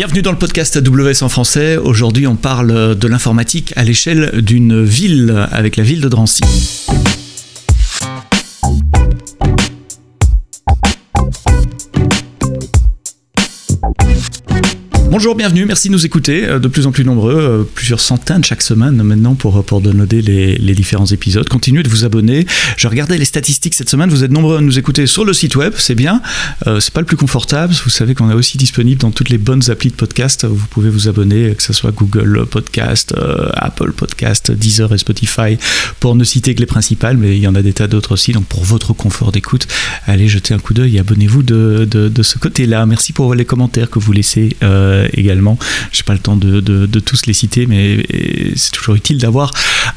Bienvenue dans le podcast AWS en français. Aujourd'hui, on parle de l'informatique à l'échelle d'une ville avec la ville de Drancy. Bonjour, bienvenue, merci de nous écouter, euh, de plus en plus nombreux, euh, plusieurs centaines chaque semaine maintenant pour, pour downloader les, les différents épisodes. Continuez de vous abonner. Je regardais les statistiques cette semaine, vous êtes nombreux à nous écouter sur le site web, c'est bien. Euh, c'est pas le plus confortable, vous savez qu'on est aussi disponible dans toutes les bonnes applis de podcast. Vous pouvez vous abonner, que ce soit Google Podcast, Apple Podcast, Deezer et Spotify, pour ne citer que les principales, mais il y en a des tas d'autres aussi. Donc pour votre confort d'écoute, allez jeter un coup d'œil et abonnez-vous de, de, ce côté-là. Merci pour les commentaires que vous laissez. Euh, également. J'ai pas le temps de, tous les citer, mais c'est toujours utile d'avoir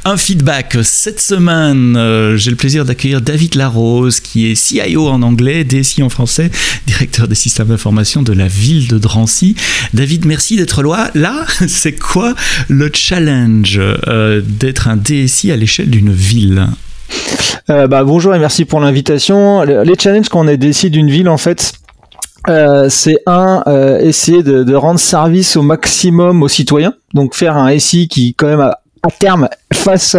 un feedback. Cette semaine, euh, j'ai le plaisir d'accueillir David Larose, qui est CIO en anglais, DSI en français, directeur des systèmes d'information de la ville de Drancy. David, merci d'être là. Là, c'est quoi le challenge euh, d'être un DSI à l'échelle d'une ville? Euh, bah, bonjour et merci pour l'invitation. Les challenges qu'on est DSI d'une ville, en fait, euh, c'est un euh, essayer de, de, rendre service au maximum aux citoyens, donc faire un SI qui quand même a à terme fasse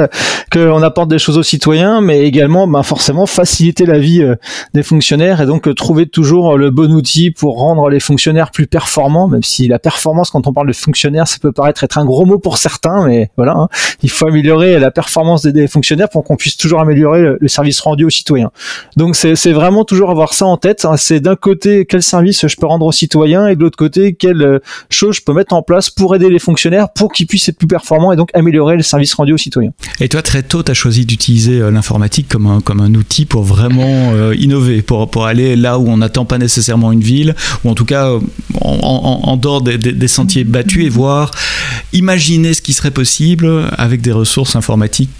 qu'on apporte des choses aux citoyens, mais également ben, forcément faciliter la vie euh, des fonctionnaires et donc euh, trouver toujours le bon outil pour rendre les fonctionnaires plus performants, même si la performance quand on parle de fonctionnaires, ça peut paraître être un gros mot pour certains, mais voilà, hein. il faut améliorer la performance des, fonctionnaires pour qu'on puisse toujours améliorer le, service rendu aux citoyens. Donc c'est vraiment toujours avoir ça en tête, hein. c'est d'un côté quel service je peux rendre aux citoyens et de l'autre côté quelle euh, chose je peux mettre en place pour aider les fonctionnaires pour qu'ils puissent être plus performants et donc améliorer le service rendu aux citoyens. Et toi, très tôt, tu as choisi d'utiliser euh, l'informatique comme un, comme un outil pour vraiment euh, innover, pour, pour aller là où on n'attend pas nécessairement une ville, ou en tout cas euh, en, en, dehors des, des, sentiers battus et voir, imaginer ce qui serait possible avec des ressources informatiques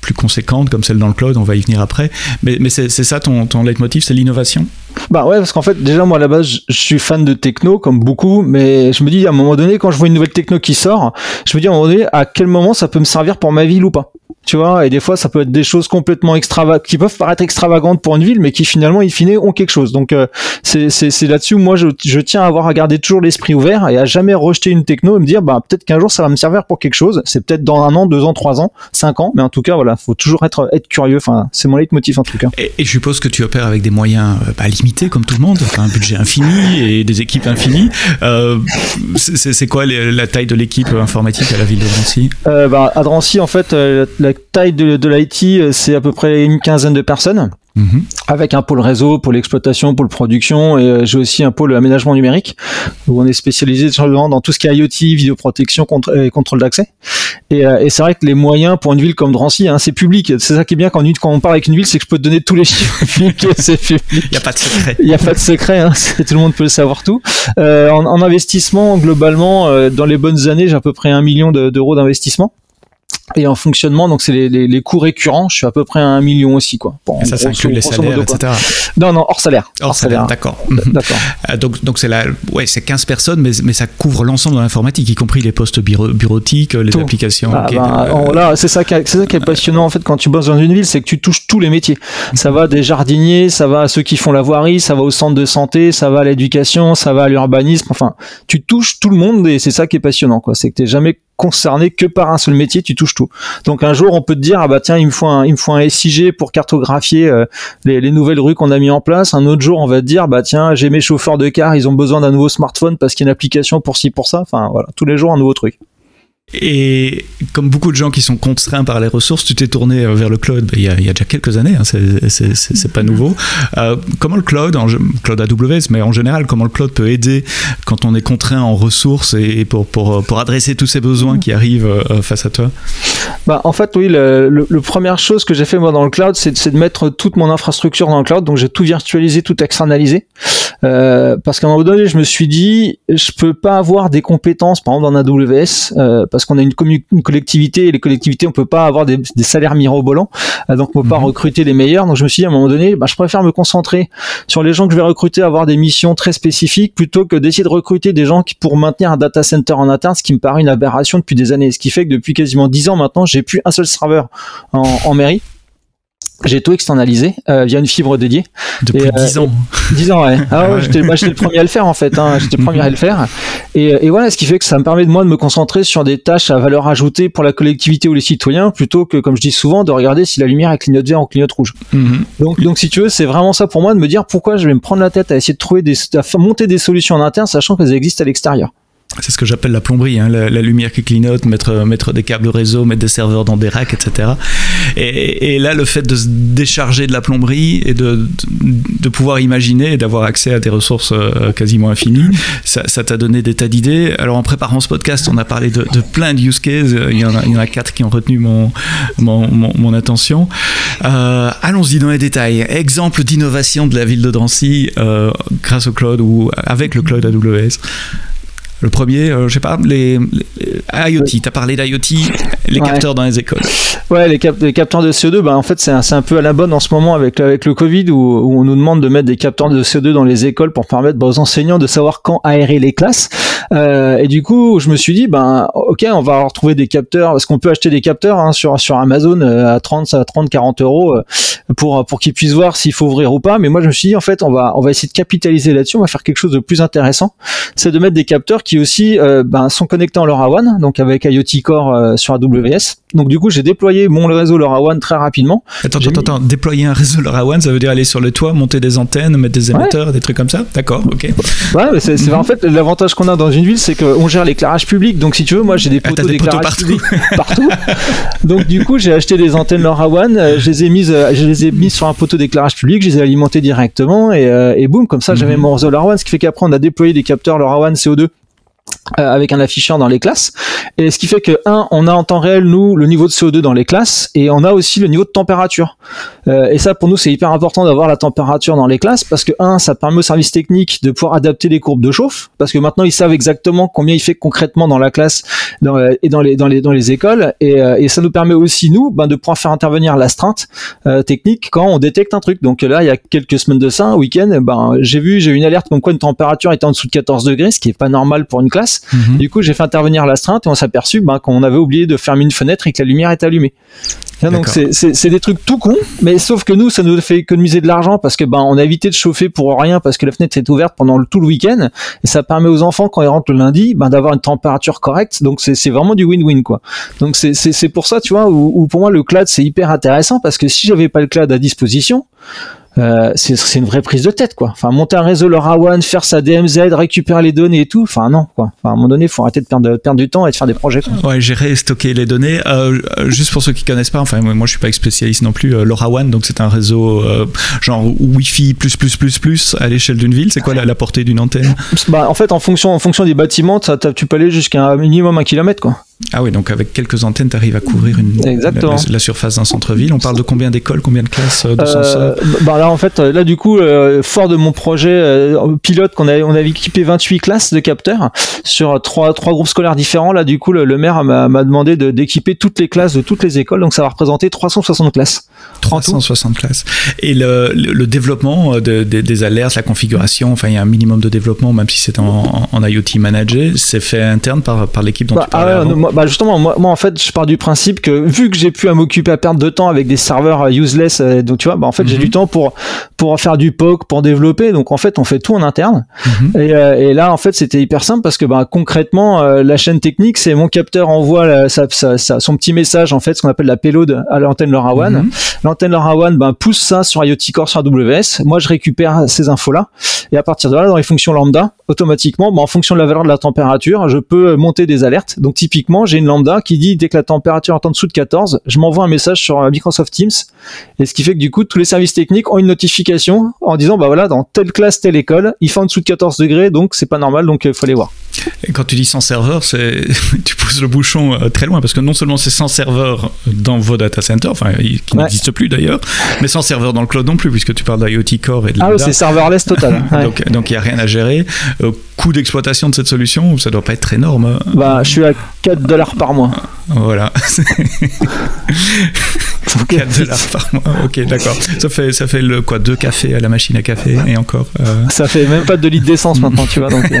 plus conséquentes comme celle dans le cloud, on va y venir après. Mais, mais c'est ça ton, ton leitmotiv, c'est l'innovation? Bah ouais, parce qu'en fait, déjà, moi, à la base, je suis fan de techno, comme beaucoup, mais je me dis, à un moment donné, quand je vois une nouvelle techno qui sort, je me dis, à un moment donné, à quel moment ça peut me servir pour ma ville ou pas? Tu vois et des fois ça peut être des choses complètement extravagantes qui peuvent paraître extravagantes pour une ville mais qui finalement in fine ont quelque chose. Donc euh, c'est là-dessus moi je, je, tiens à avoir à garder toujours l'esprit ouvert et à jamais rejeter une techno et me dire bah peut-être qu'un jour ça va me servir pour quelque chose. C'est peut-être dans un an deux ans trois ans cinq ans mais en tout cas voilà faut toujours être être curieux. Enfin c'est mon leitmotiv en tout cas. Et, je suppose que tu opères avec des moyens euh, comme tout le monde un budget infini et des équipes infinies euh, c'est quoi la taille de l'équipe informatique à la ville de Drancy euh, bah, à Drancy en fait la la taille de, l'IT, euh, c'est à peu près une quinzaine de personnes. Mhm. avec un pôle réseau, pôle exploitation, pôle production, et euh, j'ai aussi un pôle aménagement numérique, où on est spécialisé dans tout ce qui est IoT, vidéoprotection et contrôle d'accès. Et, euh, et c'est vrai que les moyens pour une ville comme Drancy, hein, c'est public. C'est ça qui est bien quand, quand on parle avec une ville, c'est que je peux te donner tous les chiffres c'est public. Il n'y a pas de secret. Il n'y a pas de secret, hein, tout le monde peut le savoir tout. Euh, en, en, investissement, globalement, euh, dans les bonnes années, j'ai à peu près un million d'euros d'investissement et en fonctionnement, donc c'est les, les, les, coûts récurrents, je suis à peu près à un million aussi, quoi. Bon, ça, ça inclut les salaires, etc. Non, non, hors salaire. Hors, salaire, d'accord. D'accord. Euh, donc, donc c'est la, ouais, c'est 15 personnes, mais, mais ça couvre l'ensemble de l'informatique, y compris les postes bureautiques, les applications. Ah, bah, là, c'est ça, qui est, ça qui est passionnant en fait quand tu bosses dans une ville, c'est que tu touches tous les métiers. Ça va des jardiniers, ça va à ceux qui font la voirie, ça va au centre de santé, ça va à l'éducation, ça va à l'urbanisme. Enfin, tu touches tout le monde et c'est ça qui est passionnant, quoi. C'est que t'es jamais concerné que par un seul métier, tu touches Donc un jour, on peut te dire ah bah tiens, il me faut un, il me faut un SIG pour cartographier euh, les, nouvelles rues qu'on a mis en place. Un autre jour, on va te dire bah tiens, j'ai mes chauffeurs de car, ils ont besoin d'un nouveau smartphone parce qu'il y a une application pour ci pour ça. Enfin voilà, tous les jours un nouveau truc. Et comme beaucoup de gens qui sont contraints par les ressources, tu t'es tourné vers le cloud bah, il, y a, il, y a, déjà quelques années, hein, c'est pas nouveau. Euh, comment le cloud, cloud AWS, mais en général, comment le cloud peut aider quand on est contraint en ressources et, pour, pour, pour, adresser tous ces besoins qui arrivent euh, face à toi? Bah, En fait, oui, le, le, première chose que j'ai fait moi dans le cloud, c'est de mettre toute mon infrastructure dans le cloud. Donc j'ai tout virtualisé, tout externalisé. Euh, parce qu'à un moment donné, je me suis dit, je peux pas avoir des compétences, par exemple, dans AWS, euh, parce qu'on a une, une, collectivité et les collectivités, on peut pas avoir des, des salaires mirobolants, euh, donc on peut pas mhm. recruter les meilleurs. Donc je me suis dit à un moment donné, bah, je préfère me concentrer sur les gens que je vais recruter, avoir des missions très spécifiques, plutôt que d'essayer de recruter des gens qui pour maintenir un data center en interne, ce qui me paraît une aberration depuis des années. Ce qui fait que depuis quasiment dix ans maintenant, j'ai plus un seul serveur en, en mairie. J'ai tout externalisé euh, via une fibre dédiée. Depuis Et, 10 euh, ans. 10 ans, ouais. Ah ouais, j'étais j'étais le premier à le faire en fait. Hein. J'étais le premier à le faire. Et, et voilà, ce qui fait que ça me permet de moi de me concentrer sur des tâches à valeur ajoutée pour la collectivité ou les citoyens, plutôt que, comme je dis souvent, de regarder si la lumière elle clignote vert ou clignote rouge. Mhm. Donc, donc si tu veux, c'est vraiment ça pour moi de me dire pourquoi je vais me prendre la tête à essayer de trouver des, à monter des solutions en interne, sachant qu'elles existent à l'extérieur. C'est ce que j'appelle la plomberie, hein, la, lumière qui clignote, mettre, mettre des câbles réseau, mettre des serveurs dans des racks, etc. Et, là, le fait de se décharger de la plomberie et de, de pouvoir imaginer et d'avoir accès à des ressources euh, quasiment infinies, ça t'a donné des tas d'idées. Alors en préparant ce podcast, on a parlé de, de plein de use cases. Il y en a, quatre qui ont retenu mon, mon attention. Euh, Allons-y dans les détails. Exemple d'innovation de la ville de Drancy euh, grâce au cloud ou avec le cloud AWS. Le premier, euh, je sais pas, les, les IoT. Tu as parlé d'IoT, les Ouais. capteurs dans les écoles. Ouais, les, cap- les capteurs de CO2, bah, en fait, c'est un, peu à la bonne en ce moment avec, avec le Covid où, où on nous demande de mettre des capteurs de CO2 dans les écoles pour permettre aux enseignants de savoir quand aérer les classes. Euh, et du coup, je me suis dit, ben, ok, on va retrouver des capteurs, parce qu'on peut acheter des capteurs hein, sur, sur Amazon euh, à 30, à 30, 40 euros euh, pour, pour qu'ils puissent voir s'il faut ouvrir ou pas. Mais moi, je me suis dit, en fait, on va, on va essayer de capitaliser là-dessus, on va faire quelque chose de plus intéressant. C'est de mettre des capteurs qui aussi euh, ben, sont connectés en LoRaWAN, donc avec IoT Core euh, sur AWS. Donc du coup, j'ai déployé mon réseau LoRaWAN très rapidement. Attends, attends, mis- attends. Déployer un réseau LoRaWAN, ça veut dire aller sur le toit, monter des antennes, mettre des émetteurs, des trucs comme ça? D'accord, ok. Ouais, mais c'est c'est- en fait l'avantage qu'on a dans une ville, c'est qu'on gère l'éclairage public. Donc si tu veux, moi j'ai des Ah, poteaux poteaux d'éclairage partout. public partout. Donc du coup, j'ai acheté des antennes LoRaWAN, euh, je les ai mises, euh, je les ai mises sur un poteau d'éclairage public, je les ai alimentées directement et, et boum, comme ça j'avais Mhm. mon réseau LoRaWAN. Ce qui fait qu'après on a déployé des capteurs LoRaWAN CO2 euh, avec un afficheur dans les classes. Et ce qui fait que, un, on a en temps réel, nous, le niveau de CO2 dans les classes, et on a aussi le niveau de température. Euh, et ça, pour nous, c'est hyper important d'avoir la température dans les classes, parce que, un, ça permet au service technique de pouvoir adapter les courbes de chauffe, parce que maintenant, ils savent exactement combien il fait concrètement dans la classe dans, euh, et dans les, dans, les, dans les écoles. Et, euh, et ça nous permet aussi, nous, ben, de pouvoir faire intervenir l'astreinte euh, technique quand on détecte un truc. Donc là, il y a quelques semaines de ça, un week-end, ben, j'ai vu, j'ai eu une alerte comme quoi une température était en dessous de 14 degrés, ce qui est pas normal pour une classe. Mhm. Du coup, j'ai fait intervenir l'astreinte et on s'est aperçu ben, qu'on avait oublié de fermer une fenêtre et que la lumière est allumée. Là, donc c'est- des trucs tout cons, mais sauf que nous, ça nous fait économiser de l'argent parce que ben on a évité de chauffer pour rien parce que la fenêtre est ouverte pendant le- tout le week-end et ça permet aux enfants quand ils rentrent le lundi ben d'avoir une température correcte. Donc c'est vraiment du win-win quoi. Donc c'est pour ça tu vois où, où pour moi le cloud c'est hyper intéressant parce que si j'avais pas le cloud à disposition euh, c'est c'est une vraie prise de tête quoi. Enfin monter un réseau LoRaWAN, faire sa DMZ, récupérer les données et tout. Enfin non quoi. Enfin à un moment donné, faut arrêter de perdre, perdre du temps et de faire des projets. Quoi. Ouais, gérer et stocker les données. Euh, euh, juste pour ceux qui connaissent pas, enfin moi je suis pas spécialiste non plus. Euh, LoRaWAN, donc c'est un réseau euh, genre Wi-Fi plus plus plus plus à l'échelle d'une ville. C'est quoi la, la portée d'une antenne? Bah en fait en fonction en fonction des bâtiments, ça, tu peux aller jusqu'à un minimum un kilomètre quoi. Ah oui, donc avec quelques antennes, tu arrives à couvrir une, Exactement. La, la surface d'un centre-ville. On parle de combien d'écoles, combien de classes euh, de Euh, senseurs bah là en fait euh, là du coup euh, fort de mon projet euh, pilote qu'on avait on avait équipé 28 classes de capteurs sur trois trois groupes scolaires différents là du coup le, le maire m'a m'a demandé de- d'équiper toutes les classes de toutes les écoles donc ça va représenter 360 classes. en tout. 360 classes. Et le, le, le développement euh, de- de- des alertes, la configuration, enfin il y a un minimum de développement, même si c'est en, en, en IoT managé, c'est fait interne par, par l'équipe dont Bah, tu parlais ah ouais, avant. non, moi- bah justement, moi, moi en fait, je pars du principe que vu que j'ai pu à m'occuper à perdre de temps avec des serveurs euh, useless, euh, donc tu vois, bah en fait, j'ai Mhm. du temps pour pour faire du POC, pour développer. Donc en fait, on fait tout en interne. Mhm. Et, euh, et là, en fait, c'était hyper simple parce que bah, concrètement, euh, la chaîne technique, c'est mon capteur envoie la- sa- sa- sa- son petit message, en fait, ce qu'on appelle la payload à l'antenne LoRaWAN. Mhm. L'antenne LoRaWAN ben, pousse ça sur IoT Core sur AWS. Moi, je récupère ces infos-là. Et à partir de là, dans les fonctions lambda, automatiquement, ben, en fonction de la valeur de la température, je peux monter des alertes. Donc, typiquement, j'ai une lambda qui dit dès que la température est en dessous de 14, je m'envoie un message sur euh, Microsoft Teams. Et ce qui fait que du coup, tous les services techniques ont une notification en disant, bah voilà, dans telle classe, telle école, il fait en dessous de 14 degrés, donc c'est pas normal, donc il faut aller voir. Et quand tu dis 100 serveurs, c'est tu pousses le bouchon euh, très loin parce que non seulement c'est 100 serveurs dans vos data centers, enfin qui Ouais. n'existent plus d'ailleurs, mais 100 serveurs dans le cloud non plus puisque tu parles d'IoT Core et de Ah Lambda. c'est serverless total. Ouais. Donc donc il y a rien à gérer. Euh, coût d'exploitation de cette solution, ça doit pas être énorme. hein. bah, je suis à 4 dollars par mois. Voilà. 4 dollars par mois. Ok, d'accord. Ça fait, ça fait le quoi Deux cafés à la machine à café et encore. Euh... Ça fait même pas de litre d'essence maintenant, tu vois. Donc, euh.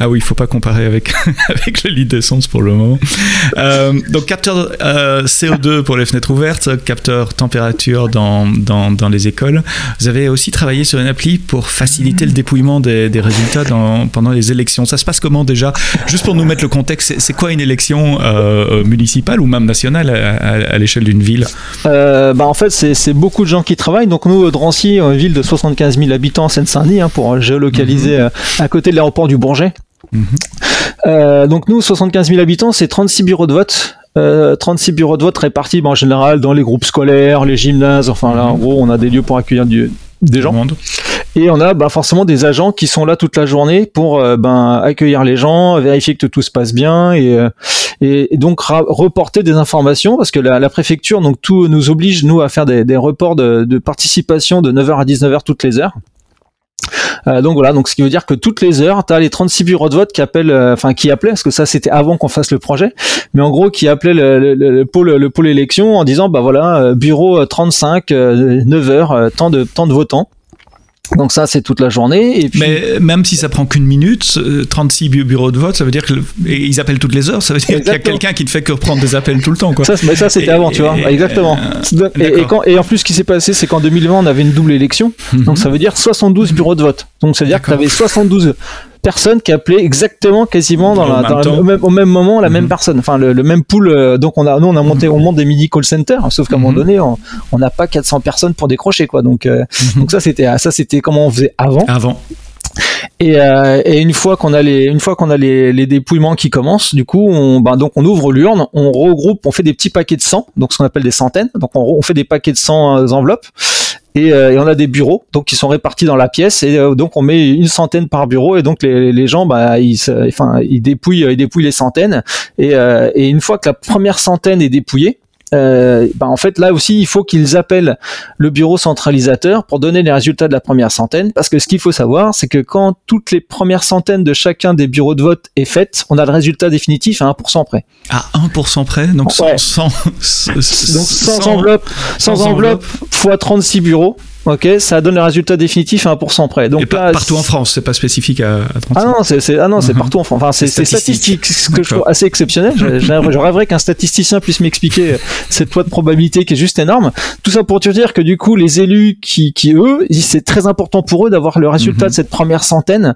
ah oui, il faut pas comparer avec, avec le litre d'essence pour le moment. Euh, donc, capteur euh, CO2 pour les fenêtres ouvertes, capteur température dans, dans, dans, les écoles. Vous avez aussi travaillé sur une appli pour faciliter le dépouillement des, des résultats dans, pendant les élections. Ça se passe comment déjà? Juste pour nous mettre le contexte, c'est quoi une élection municipale ou même nationale à, à, à l'échelle d'une ville? Euh, bah en fait, c'est beaucoup de gens qui travaillent. Donc nous, Drancy, une ville de 75 000 habitants en Seine-Saint-Denis, hein, pour géolocaliser mhm. euh, à côté de l'aéroport du Bourget. Mhm. Euh, donc nous, 75 000 habitants, c'est 36 bureaux de vote. 36 bureaux de vote répartis bah, en général dans les groupes scolaires, les gymnases, enfin là en gros on a des lieux pour accueillir du, des gens. Et on a bah, forcément des agents qui sont là toute la journée pour euh, ben, accueillir les gens, vérifier que tout se passe bien et, euh, et, donc reporter des informations parce que la, la, préfecture donc tout nous oblige nous à faire des, des reports de, de, participation de 9h à 19h toutes les heures. Euh, donc voilà, donc ce qui veut dire que toutes les heures, tu as les 36 bureaux de vote qui appellent, euh, enfin qui appelaient, parce que ça c'était avant qu'on fasse le projet, mais en gros qui appelaient le, le, pôle, le pôle élection en disant bah voilà, euh, bureau 35, 9 heures, tant de tant de votants. Donc ça, c'est toute la journée. Et puis... Mais même si ça prend qu'une minute, 36 euh, bureaux de vote, ça veut dire qu'ils appellent toutes les heures. Ça veut dire qu'il y a quelqu'un qui ne fait que reprendre des appels tout le temps. Quoi. Ça, mais ça c'était avant, tu vois. Exactement. Euh, et, quand, et, en plus, ce qui s'est passé, c'est qu'en 2020, on avait une double élection. Mhm. Donc ça veut dire 72 bureaux de vote. Donc ça veut dire que tu avais 72 personne qui appelait exactement quasiment dans, la, dans au, même, au, même, moment la même mhm. personne enfin le, même pool euh, donc on a nous on a monté on monte des midi call center sauf qu'à un moment mhm. donné on n'a pas 400 personnes pour décrocher quoi donc euh, mhm. donc ça c'était ça c'était comment on faisait avant avant et, euh, et, une fois qu'on a les une fois qu'on a les, les, dépouillements qui commencent, du coup, on ben donc on ouvre l'urne, on regroupe, on fait des petits paquets de 100, donc ce qu'on appelle des centaines. Donc on, on fait des paquets de 100 enveloppes et, euh, et, on a des bureaux donc qui sont répartis dans la pièce. Et euh, donc on met une centaine par bureau. Et donc les, les gens bah ils enfin ils dépouillent ils dépouillent les centaines. Et, euh, et une fois que la première centaine est dépouillée euh, bah en fait là aussi il faut qu'ils appellent le bureau centralisateur pour donner les résultats de la première centaine parce que ce qu'il faut savoir c'est que quand toutes les premières centaines de chacun des bureaux de vote est faite on a le résultat définitif à 1% près. À 1% près donc sans, sans, donc sans, enveloppe sans, enveloppe, fois 36 bureaux Ok, ça donne le résultat définitif à 1% près. Donc là, partout en France, c'est pas spécifique à, à Ah non, c'est ah non, c'est uh-huh. partout en France. Enfin, c'est statistique, ce que je trouve assez exceptionnel. je rêverais qu'un statisticien puisse m'expliquer cette loi de probabilité qui est juste énorme. Tout ça pour te dire que du coup, les élus qui, qui eux, c'est très important pour eux d'avoir le résultat uh-huh. de cette première centaine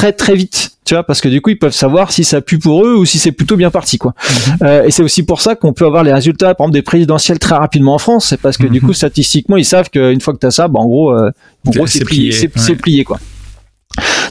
très très vite tu vois parce que du coup ils peuvent savoir si ça pue pour eux ou si c'est plutôt bien parti quoi mhm. euh, et c'est aussi pour ça qu'on peut avoir les résultats par exemple des présidentielles très rapidement en France c'est parce que du mhm. coup statistiquement ils savent qu'une fois que tu as ça bah, en gros euh, en gros c'est plié c'est plié quoi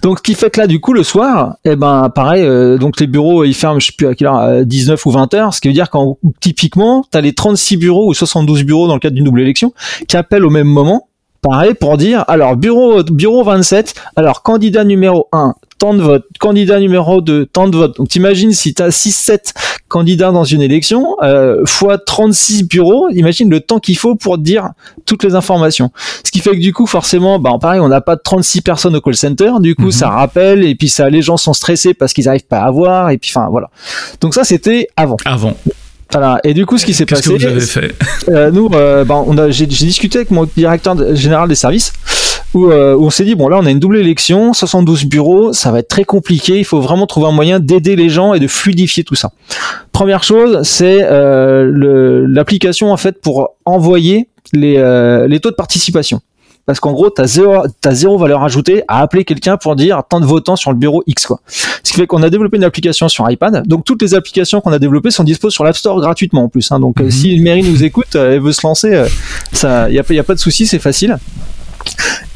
donc, ce qui fait que là, du coup, le soir, eh ben, pareil, euh, donc les bureaux, ils ferment, je sais plus à quelle heure, 19 ou 20 heures, ce qui veut dire qu'en typiquement, tu as les 36 bureaux ou 72 bureaux dans le cadre d'une double élection qui appellent au même moment pareil pour dire alors bureau bureau 27 alors candidat numéro 1 tant de votes candidat numéro 2 tant de votes donc t'imagines si tu as 6 7 candidats dans une élection euh, fois 36 bureaux imagine le temps qu'il faut pour dire toutes les informations. Ce qui fait que du coup forcément bah pareil on n'a pas 36 personnes au call center. Du coup mhm. ça rappelle et puis ça les gens sont stressés parce qu'ils arrivent pas à voir et puis enfin voilà. Donc ça c'était avant. Avant voilà. Et du coup, ce qui s'est passé. Qu'est-ce que vous avez fait euh, Nous, euh, ben, on a, j'ai, discuté avec mon directeur général des services où, euh, où on s'est dit bon là, on a une double élection, 72 bureaux, ça va être très compliqué. Il faut vraiment trouver un moyen d'aider les gens et de fluidifier tout ça. Première chose, c'est euh, le, l'application en fait pour envoyer les, euh, les taux de participation parce qu'en gros, tu as zéro, as zéro valeur ajoutée à appeler quelqu'un pour dire tant de votants sur le bureau X. Quoi. Ce qui fait qu'on a développé une application sur iPad. Donc toutes les applications qu'on a développées sont disposées sur l'App Store gratuitement en plus. Hein. Donc mhm. si une mairie nous écoute et veut se lancer, euh, il n'y a, y a pas de souci, c'est facile.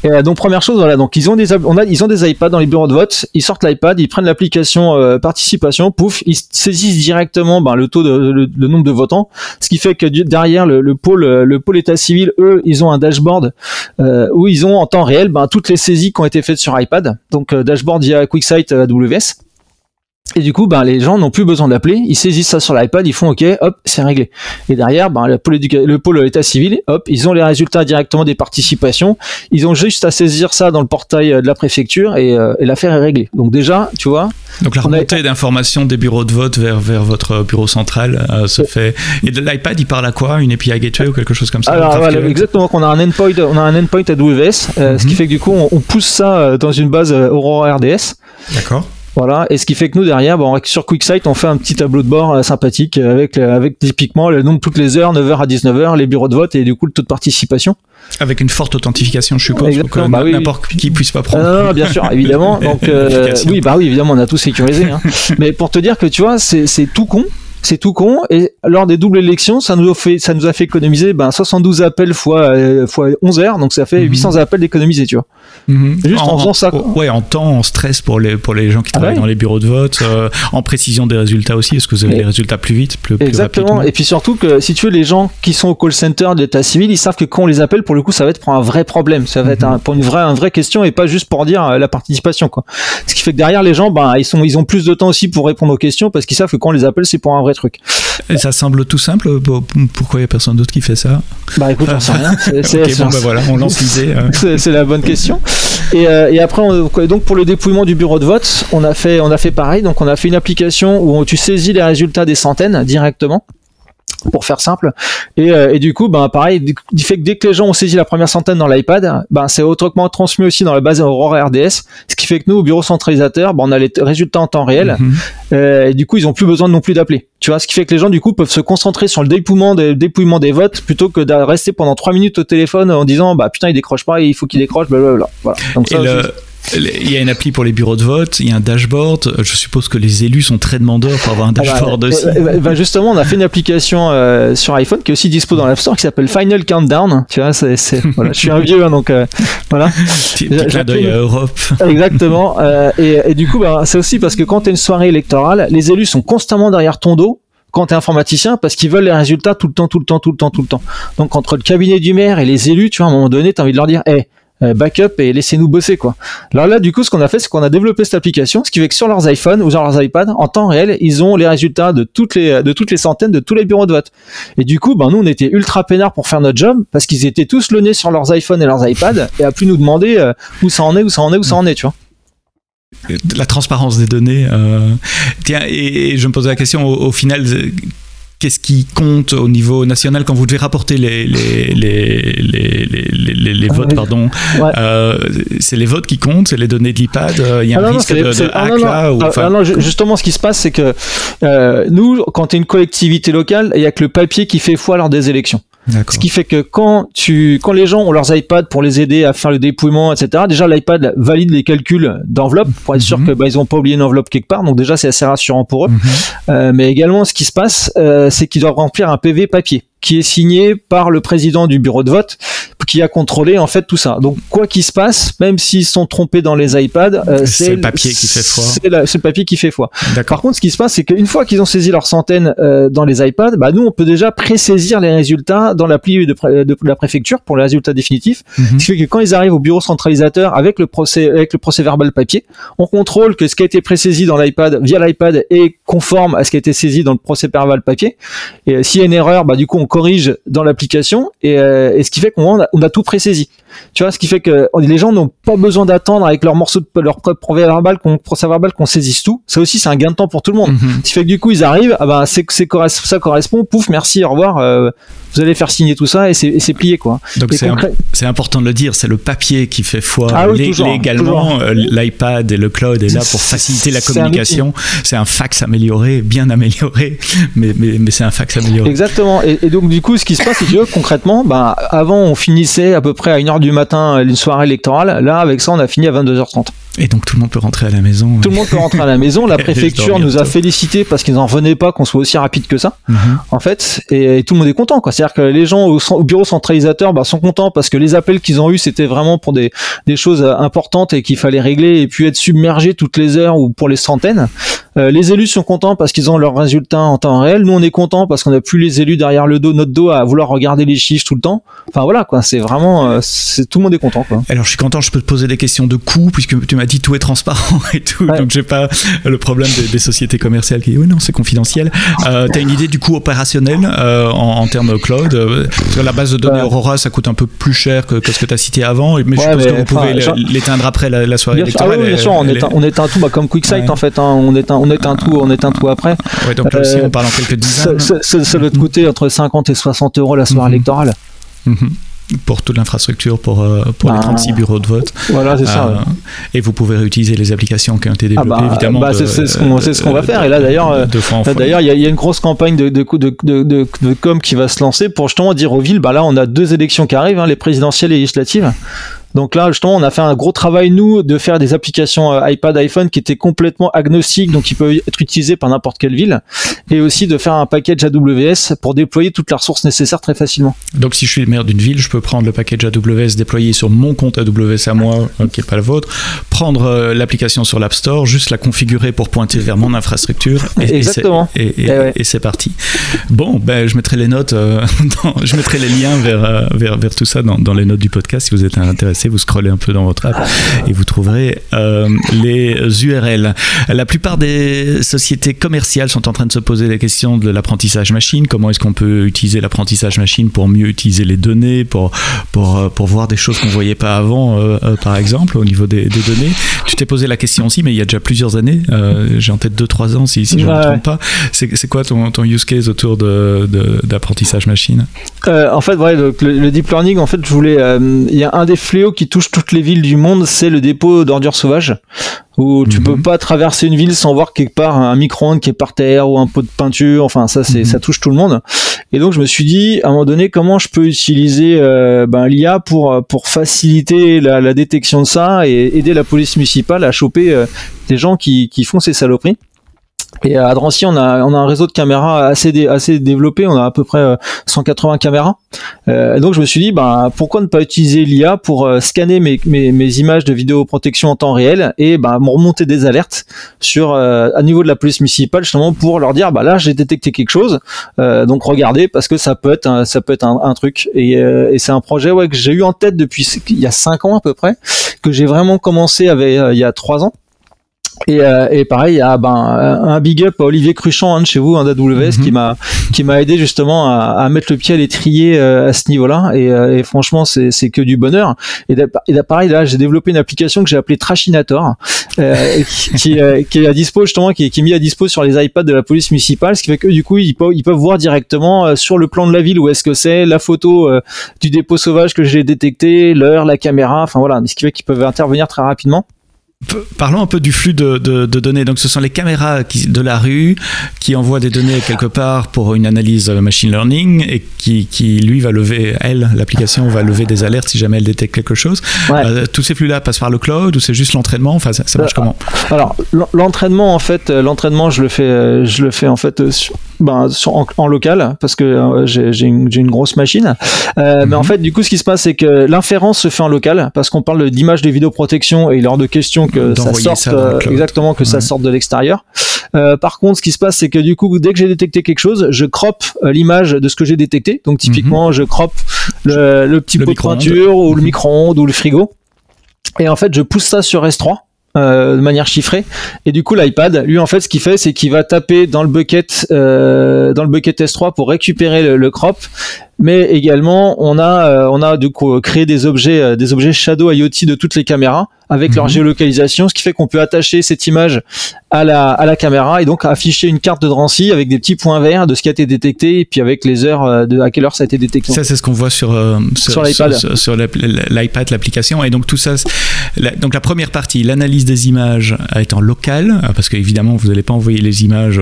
Euh, donc première chose, voilà, donc ils ont des on a, ils ont des iPads dans les bureaux de vote, ils sortent l'iPad, ils prennent l'application euh, participation, pouf, ils saisissent directement ben, le taux le, nombre de votants, ce qui fait que derrière le, le pôle le pôle état civil, eux, ils ont un dashboard euh, où ils ont en temps réel ben, toutes les saisies qui ont été faites sur iPad, donc dashboard via QuickSight AWS. Et du coup, ben, les gens n'ont plus besoin d'appeler, ils saisissent ça sur l'iPad, ils font OK, hop, c'est réglé. Et derrière, ben, le pôle, le pôle état civil, hop, ils ont les résultats directement des participations, ils ont juste à saisir ça dans le portail de la préfecture et, et l'affaire est réglée. Donc déjà, tu vois. Donc la remontée d'informations des bureaux de vote vers, vers votre bureau central euh, se fait. Et de l'iPad, il parle à quoi? Une API Gateway ou quelque chose comme ça? Alors voilà, exactement. On a un endpoint, on a un endpoint AWS, euh, ce qui mhm. fait que du coup, on, on pousse ça euh, dans une base Aurora RDS. D'accord. Voilà, et ce qui fait que nous derrière, bon, sur QuickSight, on fait un petit tableau de bord euh, sympathique avec euh, avec typiquement le nombre toutes les heures, 9h à 19h, les bureaux de vote et du coup le taux de participation. Avec une forte authentification, je suppose, pour que bah n'importe qui puisse pas prendre. Non, non, bien sûr, évidemment. Donc euh, oui, bah oui, évidemment, on a tout sécurisé. Hein. Mais pour te dire que tu vois, c'est tout con, c'est tout con. Et lors des doubles élections, ça nous a fait, ça nous a fait économiser ben, 72 appels fois, euh, fois 11 heures, donc ça fait 800 mhm. appels d'économisés, tu vois. Mhm. Juste en, faisant ça. Ouais, en temps, en stress pour les, pour les gens qui ah travaillent dans les bureaux de vote, euh, en précision des résultats aussi. Est-ce que vous avez les résultats plus vite, plus, Exactement. et puis surtout que si tu veux, les gens qui sont au call center de l'état civil, ils savent que quand on les appelle, pour le coup, ça va être pour un vrai problème. Ça va être mhm. pour une vraie, une vraie question et pas juste pour dire euh, la participation, quoi. Ce qui fait que derrière, les gens, ben, ils sont, ils ont plus de temps aussi pour répondre aux questions parce qu'ils savent que quand on les appelle, c'est pour un vrai truc. Et ça semble tout simple. Pourquoi il n'y a personne d'autre qui fait ça? Bah écoute, j'en sais rien. C'est, bon, bah voilà, on lance l'idée. Hein. c'est, la bonne question. Et, euh, et après, donc pour le dépouillement du bureau de vote, on a fait, on a fait pareil. Donc on a fait une application où tu saisis les résultats des centaines directement pour faire simple. Et, euh, et, du coup, ben pareil, du fait que dès que les gens ont saisi la première centaine dans l'iPad, ben c'est autrement transmis aussi dans la base Aurora RDS, ce qui fait que nous, au bureau centralisateur, ben, on a les résultats en temps réel. Mhm. euh, et du coup, ils ont plus besoin non plus d'appeler. Tu vois, ce qui fait que les gens du coup peuvent se concentrer sur le dépouillement des, dépouillement des votes plutôt que de rester pendant trois minutes au téléphone en disant bah putain il décroche pas, il faut qu'il décroche, blablabla. Voilà. Donc ça, il y a une appli pour les bureaux de vote, il y a un dashboard. Je suppose que les élus sont très demandeurs pour avoir un ah bah, dashboard aussi. Euh, euh, bah, justement, on a fait une application euh, sur iPhone qui est aussi dispo dans l'App Store qui s'appelle Final Countdown. Tu vois, c'est, voilà, je suis un vieux, hein, donc voilà. Petit, clin d'œil à Europe. Exactement. Et, et, du coup, bah, c'est aussi parce que quand tu as une soirée électorale, les élus sont constamment derrière ton dos quand tu es informaticien parce qu'ils veulent les résultats tout le temps, tout le temps, tout le temps, tout le temps. Donc entre le cabinet du maire et les élus, tu vois, à un moment donné, tu as envie de leur dire, hé, euh, backup et laissez-nous bosser quoi. Alors là du coup ce qu'on a fait c'est qu'on a développé cette application ce qui fait que sur leurs iPhones ou sur leurs iPads en temps réel ils ont les résultats de toutes les de toutes les centaines de tous les bureaux de vote. Et du coup ben nous on était ultra peinards pour faire notre job parce qu'ils étaient tous le nez sur leurs iPhones et leurs iPads et à plus nous demander euh, où ça en est où ça en est où ça en est tu vois la transparence des données. Euh... Tiens, et, je me posais la question au final, qu'est-ce qui compte au niveau national quand vous devez rapporter les, les, les, les, les votes, pardon. Euh, C'est les votes qui comptent, c'est les données de l'IPAD Il y a un risque de, hack là Justement, ce qui se passe, c'est que euh, nous, quand tu es une collectivité locale, il n'y a que le papier qui fait foi lors des élections. Ce qui fait que quand tu, quand les gens ont leurs iPads pour les aider à faire le dépouillement, etc. Déjà, l'iPad valide les calculs d'enveloppe pour être sûr mhm. que bah, ils ont pas oublié une enveloppe quelque part. Donc déjà, c'est assez rassurant pour eux. Mhm. Euh, mais également, ce qui se passe, euh, c'est qu'ils doivent remplir un PV papier qui est signé par le président du bureau de vote qui a contrôlé en fait tout ça. Donc quoi qu'il se passe, même s'ils sont trompés dans les iPads, euh, c'est le papier qui fait foi. C'est le papier qui fait foi. Par contre, ce qui se passe, c'est qu'une fois qu'ils ont saisi leur centaine euh, dans les iPads, bah nous on peut déjà pré-saisir les résultats dans l'appli de, de, la préfecture pour les résultats définitifs. Mhm. Ce qui fait que quand ils arrivent au bureau centralisateur avec le procès avec le procès verbal papier, on contrôle que ce qui a été pré-saisi dans l'iPad via l'iPad est conforme à ce qui a été saisi dans le procès verbal papier. Et euh, s'il y a une erreur, bah du coup on corrige dans l'application et, euh, et, ce qui fait qu'on a, on a tout présaisi. Tu vois, ce qui fait que les gens n'ont pas besoin d'attendre avec leur morceau de leur procès verbal qu'on verbal qu'on saisisse tout. Ça aussi c'est un gain de temps pour tout le monde. Mhm. Ce qui fait que du coup ils arrivent, ah bah c'est c'est ça correspond, pouf, merci, au revoir. Euh, vous allez faire signer tout ça et c'est plié quoi. Donc c'est important de le dire, c'est le papier qui fait foi ah légalement. Euh, L'iPad et le cloud est là pour faciliter la communication. C'est un fax amélioré, bien amélioré, mais, mais, mais c'est un fax amélioré. Exactement. Et, et, donc du coup, ce qui se passe, c'est que concrètement, bah, avant on finissait à peu près à 1h du matin une soirée électorale. Là, avec ça, on a fini à 22h30. Et donc tout le monde peut rentrer à la maison. Tout le monde peut rentrer à la maison. La préfecture nous a félicité parce qu'ils n'en revenaient pas qu'on soit aussi rapide que ça, mhm. en fait. Et, tout le monde est content. C'est-à-dire que les gens au, bureau centralisateur bah, sont contents parce que les appels qu'ils ont eus, c'était vraiment pour des, des choses euh, importantes et qu'il fallait régler et puis être submergé toutes les heures ou pour les centaines. Euh, les élus sont contents parce qu'ils ont leurs résultats en temps réel. Nous, on est contents parce qu'on n'a plus les élus derrière le dos, notre dos, à vouloir regarder les chiffres tout le temps. Enfin voilà, quoi. C'est vraiment, euh, c'est tout le monde est content. Quoi. Alors, je suis content. Je peux te poser des questions de coûts puisque tu m'as m'a dit tout est transparent et tout, donc j'ai pas le problème des, sociétés commerciales qui disent oui non c'est confidentiel. Euh, T'as une idée du coût opérationnel euh, en, en, termes cloud euh, La base de données Aurora ça coûte un peu plus cher que, ce que tu as cité avant, mais je suppose que vous pouvez l'éteindre après la, soirée bien électorale. Ah oui, bien sûr, on, éteint, on éteint tout bah, comme QuickSight en fait, hein, on, éteint, on éteint tout, on éteint tout après. Ouais, donc là aussi on parle en quelques dizaines. Ça doit te coûter entre 50 et 60 euros la soirée mhm. électorale. Mhm pour toute l'infrastructure, pour, euh, les 36 bah, bureaux de vote. Voilà, c'est ça. Euh, et vous pouvez réutiliser les applications qui ont été développées, ah bah, évidemment. Bah, c'est ce qu'on va faire. Et là, d'ailleurs, euh, d'ailleurs, il y, a une grosse campagne de, de, de, de, de com qui va se lancer pour justement dire aux villes, bah là, on a deux élections qui arrivent, hein, les présidentielles et législatives. Donc là, justement, on a fait un gros travail, nous, de faire des applications euh, iPad, iPhone qui étaient complètement agnostiques, donc qui peuvent être utilisées par n'importe quelle ville, et aussi de faire un package AWS pour déployer toutes les ressources nécessaires très facilement. Donc si je suis le maire d'une ville, je peux prendre le package AWS déployé sur mon compte AWS à moi, euh, qui n'est pas le vôtre, prendre euh, l'application sur l'App Store, juste la configurer pour pointer vers mon infrastructure, et, Exactement. et, eh c'est parti. Bon, ben, je mettrai les notes, je mettrai les liens vers, vers, vers tout ça dans, dans les notes du podcast si vous êtes intéressé vous scrollez un peu dans votre app et vous trouverez euh, les URL. La plupart des sociétés commerciales sont en train de se poser la question de l'apprentissage machine. Comment est-ce qu'on peut utiliser l'apprentissage machine pour mieux utiliser les données, pour, pour, euh, pour voir des choses qu'on ne voyait pas avant, euh, par exemple, au niveau des, données? Tu t'es posé la question aussi, mais il y a déjà plusieurs années. J'ai en tête 2-3 ans, si, si je ne me trompe pas. C'est quoi ton, ton use case autour d'apprentissage de, machine? En fait, ouais, le, le, deep learning, en fait, je voulais. Il y a un des fléaux qui touche toutes les villes du monde, c'est le dépôt d'ordures sauvages où tu peux mhm. pas traverser une ville sans voir quelque part un micro-ondes qui est par terre ou un pot de peinture. Enfin, ça, c'est, mhm. ça touche tout le monde. Et donc, je me suis dit, à un moment donné, comment je peux utiliser euh, ben, l'IA pour pour faciliter la, détection de ça et aider la police municipale à choper euh, des gens qui, qui font ces saloperies. Et à Drancy, on a, on a un réseau de caméras assez, assez développé. On a à peu près 180 euh, caméras. Euh, donc je me suis dit, ben, pourquoi ne pas utiliser l'IA pour euh, scanner mes, mes, mes, images de vidéoprotection en temps réel et ben, remonter des alertes sur euh, à niveau de la police municipale justement pour leur dire, bah là j'ai détecté quelque chose. Euh, donc regardez parce que ça peut être un, ça peut être un, un truc. Et, et c'est un projet ouais, que j'ai eu en tête depuis il y a cinq ans à peu près, que j'ai vraiment commencé avec il y a trois ans. Et, euh, et, pareil, il y a ben, un big up à Olivier Cruchon hein, de chez vous, un d'AWS, qui mhm. m'a qui m'a aidé justement à, à, mettre le pied à l'étrier euh, à ce niveau-là. Et, euh, et, franchement, c'est, que du bonheur. Et, et pareil, là, j'ai développé une application que j'ai appelée Trashinator, qui, qui, est à dispo justement, qui est, qui est mis à dispo sur les iPads de la police municipale, ce qui fait que du coup, ils peuvent, ils peuvent voir directement sur le plan de la ville où est-ce que c'est, la photo du dépôt sauvage que j'ai détecté, l'heure, la caméra, enfin voilà, ce qui fait qu'ils peuvent intervenir très rapidement. Parlons un peu du flux de, données. Donc, ce sont les caméras de la rue qui envoient des données quelque part pour une analyse machine learning et qui, lui, va lever, elle, l'application va lever des alertes si jamais elle détecte quelque chose. Euh, tous ces flux-là passent par le cloud ou c'est juste l'entraînement? Enfin, ça, marche euh, comment? Alors, l'entraînement, en fait, euh, l'entraînement, je le fais, je le fais en fait ben, en, local parce que j'ai une, grosse machine. Mais en mhm. fait, du coup, ce qui se passe, c'est que l'inférence se fait en local parce qu'on parle d'image de vidéoprotection et il est hors de question que ça sorte euh, exactement que ça sorte de l'extérieur. Euh, par contre, ce qui se passe, c'est que du coup, dès que j'ai détecté quelque chose, je crop euh, l'image de ce que j'ai détecté. Donc typiquement, mhm. je crop le, petit pot de peinture ou le mhm. micro-ondes ou le frigo. Et en fait, je pousse ça sur S3. De manière chiffrée. Et du coup l'iPad lui en fait ce qu'il fait c'est qu'il va taper dans le bucket dans le bucket S3 pour récupérer le crop mais également on a on a du coup créé des objets des objets Shadow IoT de toutes les caméras avec leur mhm. géolocalisation, ce qui fait qu'on peut attacher cette image à la, à la caméra et donc afficher une carte de Drancy avec des petits points verts de ce qui a été détecté et puis avec les heures euh, de à quelle heure ça a été détecté. Ça c'est ce qu'on voit sur euh, sur, l'iPad, sur, l'iPad, l'application et donc tout ça. donc la première partie, l'analyse des images est en local euh, parce qu'évidemment vous n'allez pas envoyer les images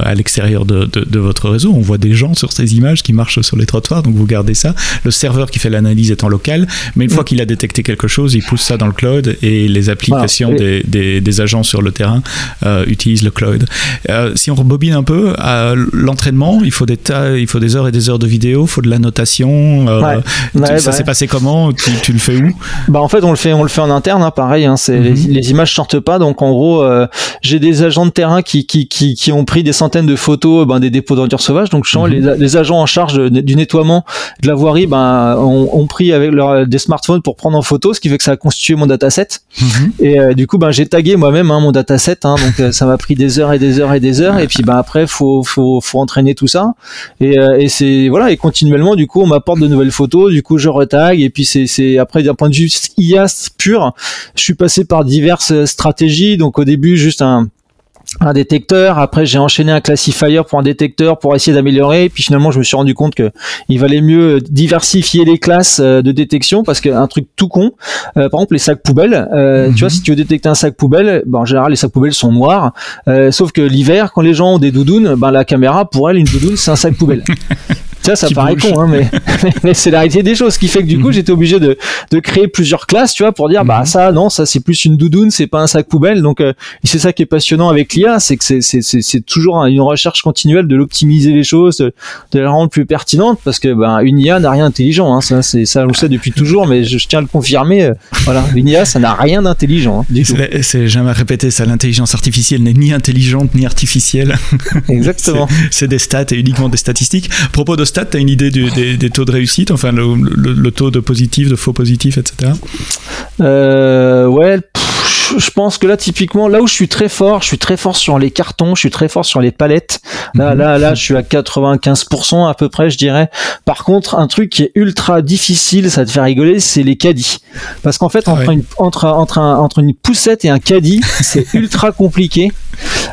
à l'extérieur de, de, de, votre réseau. On voit des gens sur ces images qui marchent sur les trottoirs, donc vous gardez ça. Le serveur qui fait l'analyse est en local, mais une fois qu'il a détecté quelque chose, il pousse ça dans le cloud et les applications des, des, agents sur le terrain euh, utilisent le cloud. Euh, si on rebobine un peu, l'entraînement, il faut des tas, il faut des heures et des heures de vidéo, il faut de la notation. Euh, ça s'est passé comment tu, le fais où Bah en fait, on le fait, on le fait en interne, hein, pareil. Hein, c'est les, mhm. les, images sortent pas, donc en gros, j'ai des agents de terrain qui, qui, qui, qui, ont pris des centaines de photos ben, des dépôts d'ordures sauvages. Donc je mhm. les, les, agents en charge du nettoiement déploiement de la voirie, ben, ont, pris avec leur, des smartphones pour prendre en photo, ce qui fait que ça a constitué mon dataset. Mhm. Et euh, du coup, ben, j'ai tagué moi-même hein, mon dataset, hein, donc euh, ça m'a pris des heures et des heures et des heures. Et puis, ben, après, faut, faut, faut entraîner tout ça. Et, euh, et c'est voilà, et continuellement, du coup, on m'apporte de nouvelles photos. Du coup, je retag. Et puis, c'est, c'est après d'un point de vue IA pur, je suis passé par diverses stratégies. Donc, au début, juste un un détecteur. Après, j'ai enchaîné un classifier pour un détecteur pour essayer d'améliorer. Puis finalement, je me suis rendu compte que il valait mieux diversifier les classes euh, de détection parce qu'un truc tout con, euh, par exemple les sacs poubelles. Euh, tu vois, mhm. si tu veux détecter un sac poubelle, ben, en général les sacs poubelles sont noirs. sauf que l'hiver, quand les gens ont des doudounes, ben la caméra pour elle une doudoune c'est un sac poubelle. Ça, ça paraît con, hein, mais, mais c'est la réalité des choses. Ce qui fait que du coup, mhm. j'étais obligé de, de créer plusieurs classes, tu vois, pour dire, bah mhm. ça, non, ça c'est plus une doudoune, c'est pas un sac poubelle. Donc, euh, c'est ça qui est passionnant avec l'IA, c'est que c'est, c'est, c'est, toujours une recherche continuelle de l'optimiser les choses, de, la rendre plus pertinente, parce que ben une IA n'a rien d'intelligent. Hein, ça, c'est ça, on le sait depuis toujours, mais je, tiens à le confirmer. Euh, voilà, une IA, ça n'a rien d'intelligent hein. C'est jamais répété ça. L'intelligence artificielle n'est ni intelligente ni artificielle. Exactement. c'est des stats et uniquement des statistiques. À propos de stats, tu as une idée des, taux de réussite, enfin le, taux de positif, de faux positif, etc. Euh, ouais, je pense que là typiquement là où je suis très fort je suis très fort sur les cartons je suis très fort sur les palettes. Là mhm. là là je suis à 95% à peu près je dirais. Par contre un truc qui est ultra difficile ça te fait rigoler c'est les caddies. Parce qu'en fait entre, une, entre, entre, entre une poussette et un caddie c'est ultra compliqué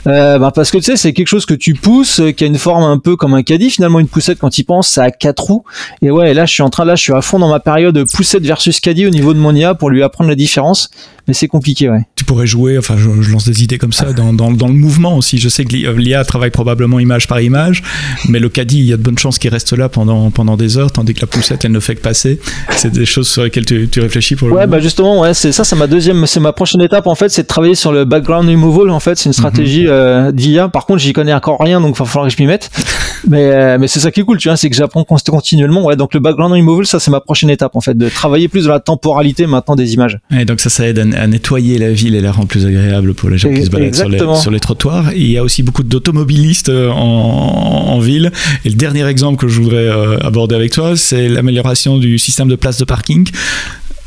euh, bah parce que tu sais c'est quelque chose que tu pousses qui a une forme un peu comme un caddie finalement une poussette quand tu penses ça a quatre roues et ouais là je suis en train là je suis à fond dans ma période poussette versus caddie au niveau de mon IA pour lui apprendre la différence mais c'est compliqué ouais tu pourrais jouer, enfin je, lance des idées comme ça, dans, dans, le mouvement aussi. Je sais que l'IA travaille probablement image par image, mais le caddie, il y a de bonnes chances qu'il reste là pendant, pendant des heures, tandis que la poussette, elle ne fait que passer. C'est des choses sur lesquelles tu, tu réfléchis pour le Ouais, bah justement, ouais, c'est ça, c'est ma deuxième, c'est ma prochaine étape en fait, c'est de travailler sur le background removal. En fait, c'est une stratégie mhm. euh, d'IA. Par contre, j'y connais encore rien, donc il va falloir que je m'y mette. mais euh, mais c'est ça qui est cool, tu vois, c'est que j'apprends continuellement. Ouais, donc le background removal, ça c'est ma prochaine étape en fait, de travailler plus dans la temporalité maintenant des images. Et donc ça, ça aide à, à nettoyer la ville et la rendre plus agréable pour les gens qui se baladent sur les, trottoirs. il y a aussi beaucoup d'automobilistes euh, en, ville. Et le dernier exemple que je voudrais euh, aborder avec toi, c'est l'amélioration du système de place de parking.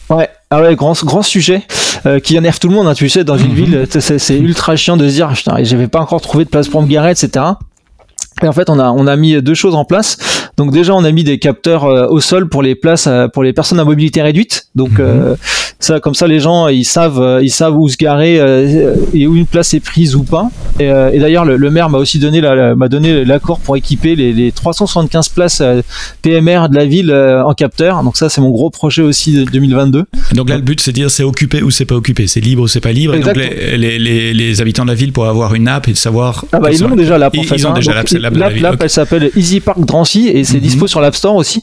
Ouais, ah ouais, grand, grand sujet euh, qui énerve tout le monde. Hein, tu sais, dans une mhm. ville, c'est ultra chiant de se dire, putain, j'avais pas encore trouvé de place pour me garer, etc. Et en fait, on a, on a mis deux choses en place. Donc déjà, on a mis des capteurs au sol pour les places, pour les personnes à mobilité réduite. Donc mhm. Ça, comme ça, les gens, ils savent, euh, ils savent où se garer euh, et où une place est prise ou pas. Et, euh, et d'ailleurs, le, maire m'a aussi donné m'a donné l'accord pour équiper les, les, 375 places PMR de la ville en capteur. Donc ça, c'est mon gros projet aussi de 2022. donc là, le but, c'est de dire c'est occupé ou c'est pas occupé, c'est libre ou c'est pas libre? Et donc les, les, les, habitants de la ville pourraient avoir une app et de savoir. Ah bah ils ont déjà l'app. Ils, ont hein. déjà l'app. L'app, elle s'appelle Easy Park Drancy et c'est mhm. dispo sur l'App Store aussi.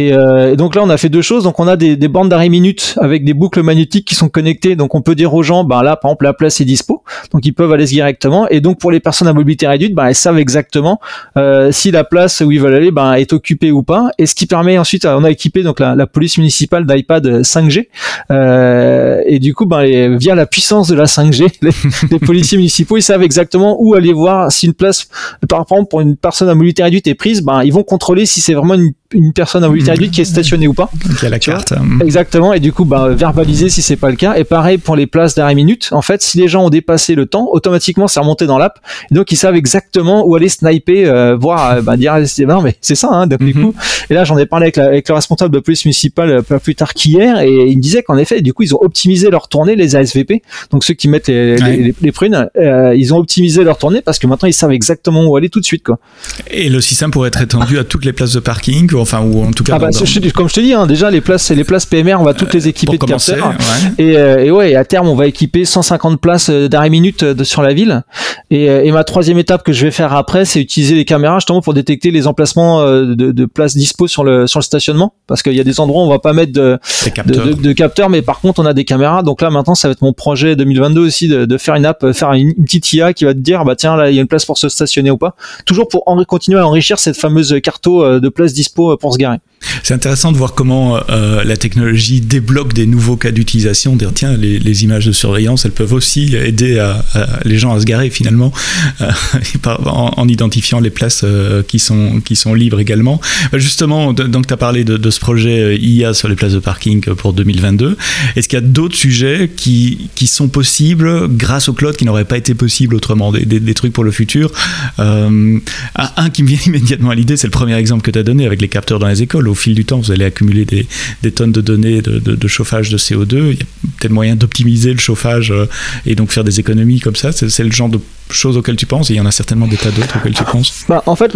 Euh, et, donc là, on a fait deux choses. Donc on a des, des bandes d'arrêt minutes avec des boucles magnétiques qui sont connectées. Donc on peut dire aux gens, ben là, par exemple, la place est dispo, donc ils peuvent aller directement. Et donc pour les personnes à mobilité réduite, ben elles savent exactement euh, si la place où ils veulent aller, ben est occupée ou pas. Et ce qui permet ensuite, on a équipé donc la, la police municipale d'iPad 5G. Euh, et du coup, ben via la puissance de la 5G, les, policiers municipaux, ils savent exactement où aller voir si une place, par exemple, pour une personne à mobilité réduite est prise. Ben ils vont contrôler si c'est vraiment une une personne à mobilité réduite qui est stationnée ou pas. Qui a la carte. Exactement. Et du coup, bah, verbaliser si c'est pas le cas. Et pareil pour les places d'arrêt minute. En fait, si les gens ont dépassé le temps, automatiquement, c'est remonté dans l'app. Donc, ils savent exactement où aller sniper, euh, voir, euh, bah, dire, non, mais c'est ça, hein, du mhm. coup. Et là, j'en ai parlé avec, avec, le responsable de police municipale euh, pas plus tard qu'hier. Et il me disait qu'en effet, du coup, ils ont optimisé leur tournée, les ASVP. Donc, ceux qui mettent les, les, prunes, ils ont optimisé leur tournée parce que maintenant, ils savent exactement où aller tout de suite, quoi. Et le système pourrait être étendu à toutes les places de parking enfin ou en tout cas. Ah bah, comme je te dis, hein, déjà les places, les places PMR, on va toutes les équiper de capteurs. Et, euh, et, ouais, à terme, on va équiper 150 places euh, d'arrêt minute euh, de, sur la ville. Et, et, ma troisième étape que je vais faire après, c'est utiliser les caméras justement pour détecter les emplacements de, de places dispo sur le sur le stationnement, parce qu'il y a des endroits où on va pas mettre de capteurs. De, capteurs, mais par contre on a des caméras. Donc là maintenant, ça va être mon projet 2022 aussi de, faire une app, faire une, petite IA qui va te dire, bah tiens là, il y a une place pour se stationner ou pas. Toujours pour en, continuer à enrichir cette fameuse carte de place dispo pour se garer. C'est intéressant de voir comment euh, la technologie débloque des nouveaux cas d'utilisation. Dire tiens, les, images de surveillance, elles peuvent aussi aider les gens à se garer finalement, euh, en, identifiant les places euh, qui sont qui sont libres également. Justement, donc tu as parlé de, ce projet IA sur les places de parking pour 2022. Est-ce qu'il y a d'autres sujets qui, qui sont possibles grâce au cloud qui n'auraient pas été possibles autrement, des, des, trucs pour le futur? Un qui me vient immédiatement à l'idée, c'est le premier exemple que tu as donné avec les capteurs dans les écoles fil du temps, vous allez accumuler des, des tonnes de données de, de, chauffage de CO2. Il y a peut-être moyen d'optimiser le chauffage euh, et donc faire des économies comme ça. C'est le genre de choses auxquelles tu penses et il y en a certainement des tas d'autres auxquelles tu penses bah, En fait,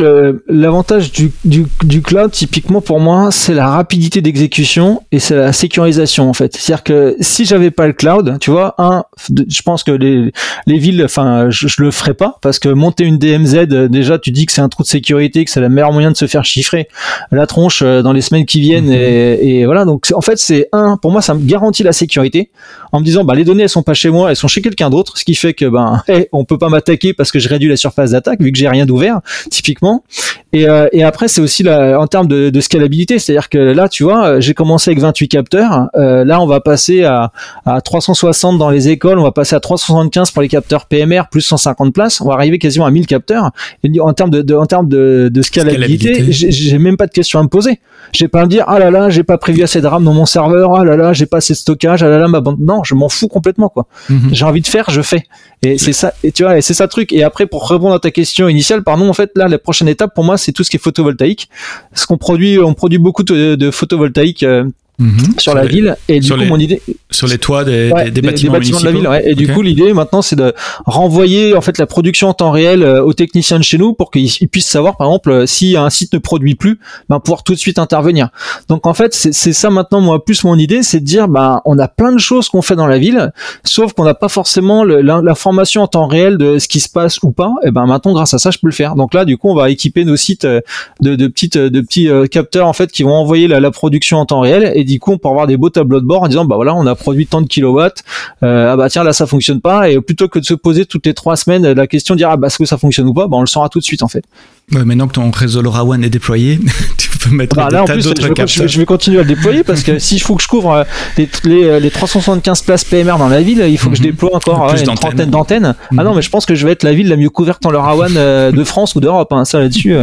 l'avantage du, du, du, cloud, typiquement pour moi, c'est la rapidité d'exécution et c'est la sécurisation en fait. C'est-à-dire que si j'avais pas le cloud, tu vois, un, je pense que les, les villes, enfin, je, je, le ferais pas parce que monter une DMZ, déjà, tu dis que c'est un trou de sécurité, que c'est le meilleur moyen de se faire chiffrer la tronche euh, dans les semaines qui viennent mhm. et, et, voilà. Donc en fait, c'est un, pour moi, ça me garantit la sécurité en me disant, bah les données elles sont pas chez moi, elles sont chez quelqu'un d'autre, ce qui fait que ben, hey, on peut pas attaquer parce que je réduis la surface d'attaque vu que j'ai rien d'ouvert typiquement. Et, euh, et après c'est aussi la, en termes de, de scalabilité, c'est-à-dire que là tu vois, euh, j'ai commencé avec 28 capteurs, euh, là on va passer à, à 360 dans les écoles, on va passer à 375 pour les capteurs PMR plus 150 places, on va arriver quasiment à 1000 capteurs. Et en termes de, de en termes de, de scalabilité, j'ai même pas de questions à me poser. J'ai pas à me dire ah là là j'ai pas prévu assez de RAM dans mon serveur, ah là là j'ai pas assez de stockage, ah là là ma bande. Non, je m'en fous complètement quoi. Mhm. J'ai envie de faire, je fais. Et c'est ça. Et tu vois, c'est ça le truc. Et après, pour répondre à ta question initiale, pardon, en fait, là, la prochaine étape pour moi, c'est tout ce qui est photovoltaïque. Ce qu'on produit, on produit beaucoup de, de photovoltaïque euh, Mhm. sur, la ville. Et du coup, mon idée sur les toits des, des, bâtiments, de la ville. Ouais. Et du coup, l'idée maintenant, c'est de renvoyer en fait la production en temps réel euh, aux techniciens de chez nous pour qu'ils puissent savoir, par exemple, euh, si un site ne produit plus, ben pouvoir tout de suite intervenir. Donc en fait, c'est ça maintenant moi plus mon idée, c'est de dire, ben on a plein de choses qu'on fait dans la ville, sauf qu'on n'a pas forcément l'information en temps réel de ce qui se passe ou pas. Et ben maintenant, grâce à ça, je peux le faire. Donc là, du coup, on va équiper nos sites euh, de, de petites de petits capteurs en fait qui vont envoyer la, la production en temps réel et du coup, on peut avoir des beaux tableaux de bord en disant, bah voilà, on a produit tant de kilowatts, euh, ah bah tiens, là, ça fonctionne pas, et plutôt que de se poser toutes les trois semaines la question de dire, ah bah, est-ce que ça fonctionne ou pas, bah, on le saura tout de suite, en fait. Ouais, maintenant que ton réseau LoRaWAN est déployé, tu peux mettre bah, des là, en plus, je, vais, je vais continuer à le déployer parce que s'il faut que je couvre euh, les, les, les, 375 places PMR dans la ville, il faut que je mhm. déploie encore une trentaine d'antennes. Ah non, mhm. mais je pense que je vais être la ville la mieux couverte en LoRaWAN euh, de France ou d'Europe, hein, ça là-dessus.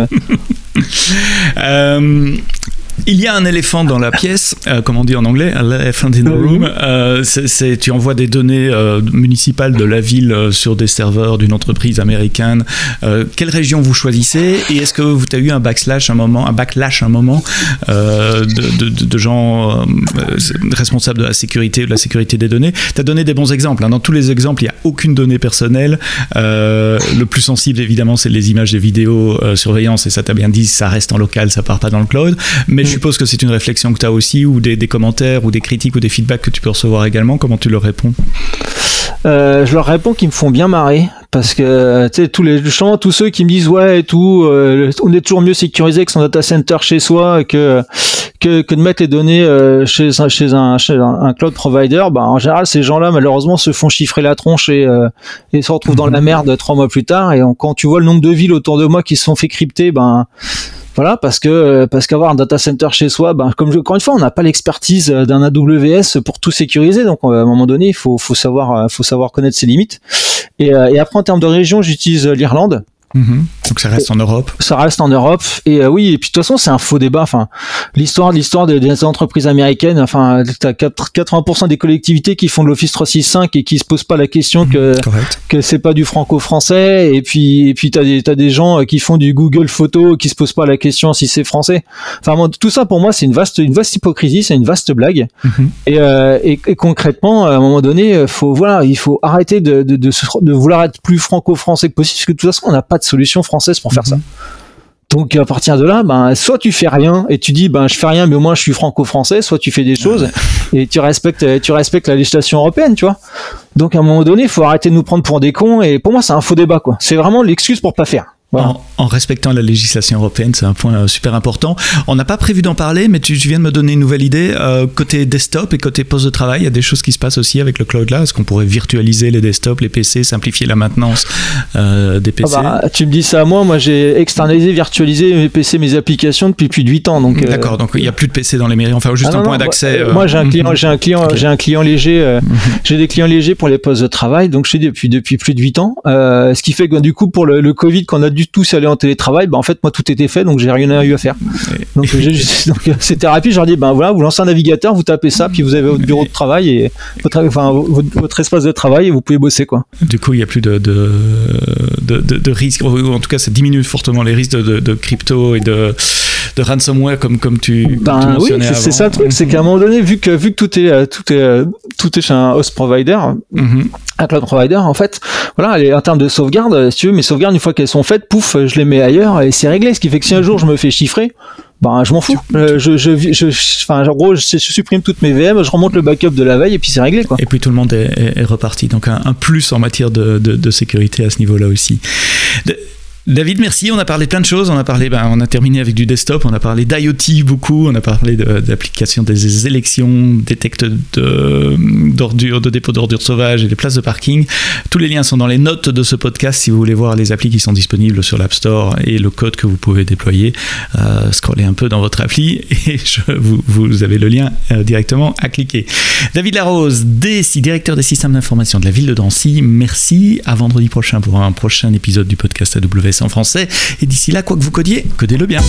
euh, il y a un éléphant dans la pièce, euh, comme on dit en anglais, un elephant in the room. Euh, c'est, tu envoies des données euh, municipales de la ville sur des serveurs d'une entreprise américaine. quelle région vous choisissez et est-ce que vous avez eu un backslash un moment, un backlash un moment de, gens responsables de la sécurité de la sécurité des données? Tu as donné des bons exemples. Hein. Dans tous les exemples, il n'y a aucune donnée personnelle. le plus sensible, évidemment, c'est les images des vidéos surveillance et ça t'a bien dit, ça reste en local, ça part pas dans le cloud. Mais je suppose que c'est une réflexion que tu as aussi, ou des, commentaires, ou des critiques, ou des feedbacks que tu peux recevoir également. Comment tu leur réponds? Euh, je leur réponds qu'ils me font bien marrer parce que tu sais tous les gens tous ceux qui me disent ouais et tout euh, on est toujours mieux sécurisé que son data center chez soi que que, que de mettre les données euh, chez chez un chez un, cloud provider bah en général ces gens-là malheureusement se font chiffrer la tronche et et se retrouvent dans la merde trois mois plus tard et quand tu vois le nombre de villes autour de moi qui se sont fait crypter ben voilà, parce que parce qu'avoir un data center chez soi, ben, comme encore une fois, on n'a pas l'expertise d'un AWS pour tout sécuriser. Donc à un moment donné, il faut, faut savoir faut savoir connaître ses limites. Et, euh, et après en termes de région, j'utilise l'Irlande Mhm. Donc ça reste en Europe. Ça reste en Europe et euh, oui et puis de toute façon c'est un faux débat. Enfin l'histoire l'histoire des, entreprises américaines. Enfin t'as 80% des collectivités qui font de l'Office 365 et qui se posent pas la question mhm, que que c'est pas du franco-français et puis et puis t'as des t'as des gens euh, qui font du Google Photo qui se posent pas la question si c'est français. Enfin tout ça pour moi c'est une vaste une vaste hypocrisie, c'est une vaste blague. Mhm. et, euh, et, et, concrètement à un moment donné faut voilà il faut arrêter de de, de, de vouloir être plus franco-français que possible parce que de toute façon on n'a pas de solution française pour faire ça. Mhm. Donc à partir de là, ben soit tu fais rien et tu dis ben je fais rien mais au moins je suis franco-français, soit tu fais des choses et tu respectes tu respectes la législation européenne, tu vois. Donc à un moment donné, il faut arrêter de nous prendre pour des cons et pour moi c'est un faux débat quoi. C'est vraiment l'excuse pour pas faire. en respectant la législation européenne, c'est un point euh, super important. On n'a pas prévu d'en parler, mais tu, viens de me donner une nouvelle idée. Euh, côté desktop et côté poste de travail, il y a des choses qui se passent aussi avec le cloud là. Est-ce qu'on pourrait virtualiser les desktops, les PC, simplifier la maintenance euh, des PC ah bah, Tu me dis ça à moi, moi j'ai externalisé, virtualisé mes PC, mes applications depuis plus de 8 ans. Donc, D'accord, donc il n'y a plus de PC dans les mairies, enfin juste ah un point d'accès. Moi, j'ai un client, j'ai un client, j'ai un client léger, mhm. j'ai des clients légers pour les postes de travail, donc je suis depuis, depuis plus de 8 ans. ce qui fait que du coup, pour le, le Covid, qu'on a dû tous aller en télétravail, bah, en fait, moi, tout était fait, donc j'ai rien eu à faire. Donc, donc c'était rapide. Je leur dis, ben voilà, vous lancez un navigateur, vous tapez ça, puis vous avez votre bureau de travail et votre, enfin, votre, espace de travail et vous pouvez bosser, quoi. Du coup, il n'y a plus de, de, de, de, risques, ou en tout cas, ça diminue fortement les risques de, crypto et de, de ransomware comme, comme tu, ben, oui, c'est ça le truc, c'est qu'à un moment donné, vu que, vu que tout est, tout est, tout est chez un host provider, mm-hmm. un cloud provider, en fait, voilà, en termes de sauvegarde, si tu veux, mes sauvegardes, une fois qu'elles sont faites, pouf, je les mets ailleurs et c'est réglé. Ce qui fait que si un jour je me fais chiffrer, ben je m'en fous. Euh, je, je, je, enfin, en gros, je, supprime toutes mes VM, je remonte le backup de la veille et puis c'est réglé. Quoi. Et puis tout le monde est, reparti. Donc un, plus en matière de, de, de sécurité à ce niveau-là aussi. David, merci. On a parlé plein de choses. On a parlé, ben, on a terminé avec du desktop. On a parlé d'IoT beaucoup. On a parlé d'application des élections, détecte d'ordures, de, dépôt d'ordures sauvages et des places de parking. Tous les liens sont dans les notes de ce podcast si vous voulez voir les applis qui sont disponibles sur l'App Store et le code que vous pouvez déployer. Euh, scrollez un peu dans votre appli et vous, avez le lien euh, directement à cliquer. David Larose, DSI, directeur des systèmes d'information de la ville de Drancy. Merci. À vendredi prochain pour un prochain épisode du podcast AWS en français. Et d'ici là, quoi que vous codiez, codez-le bien.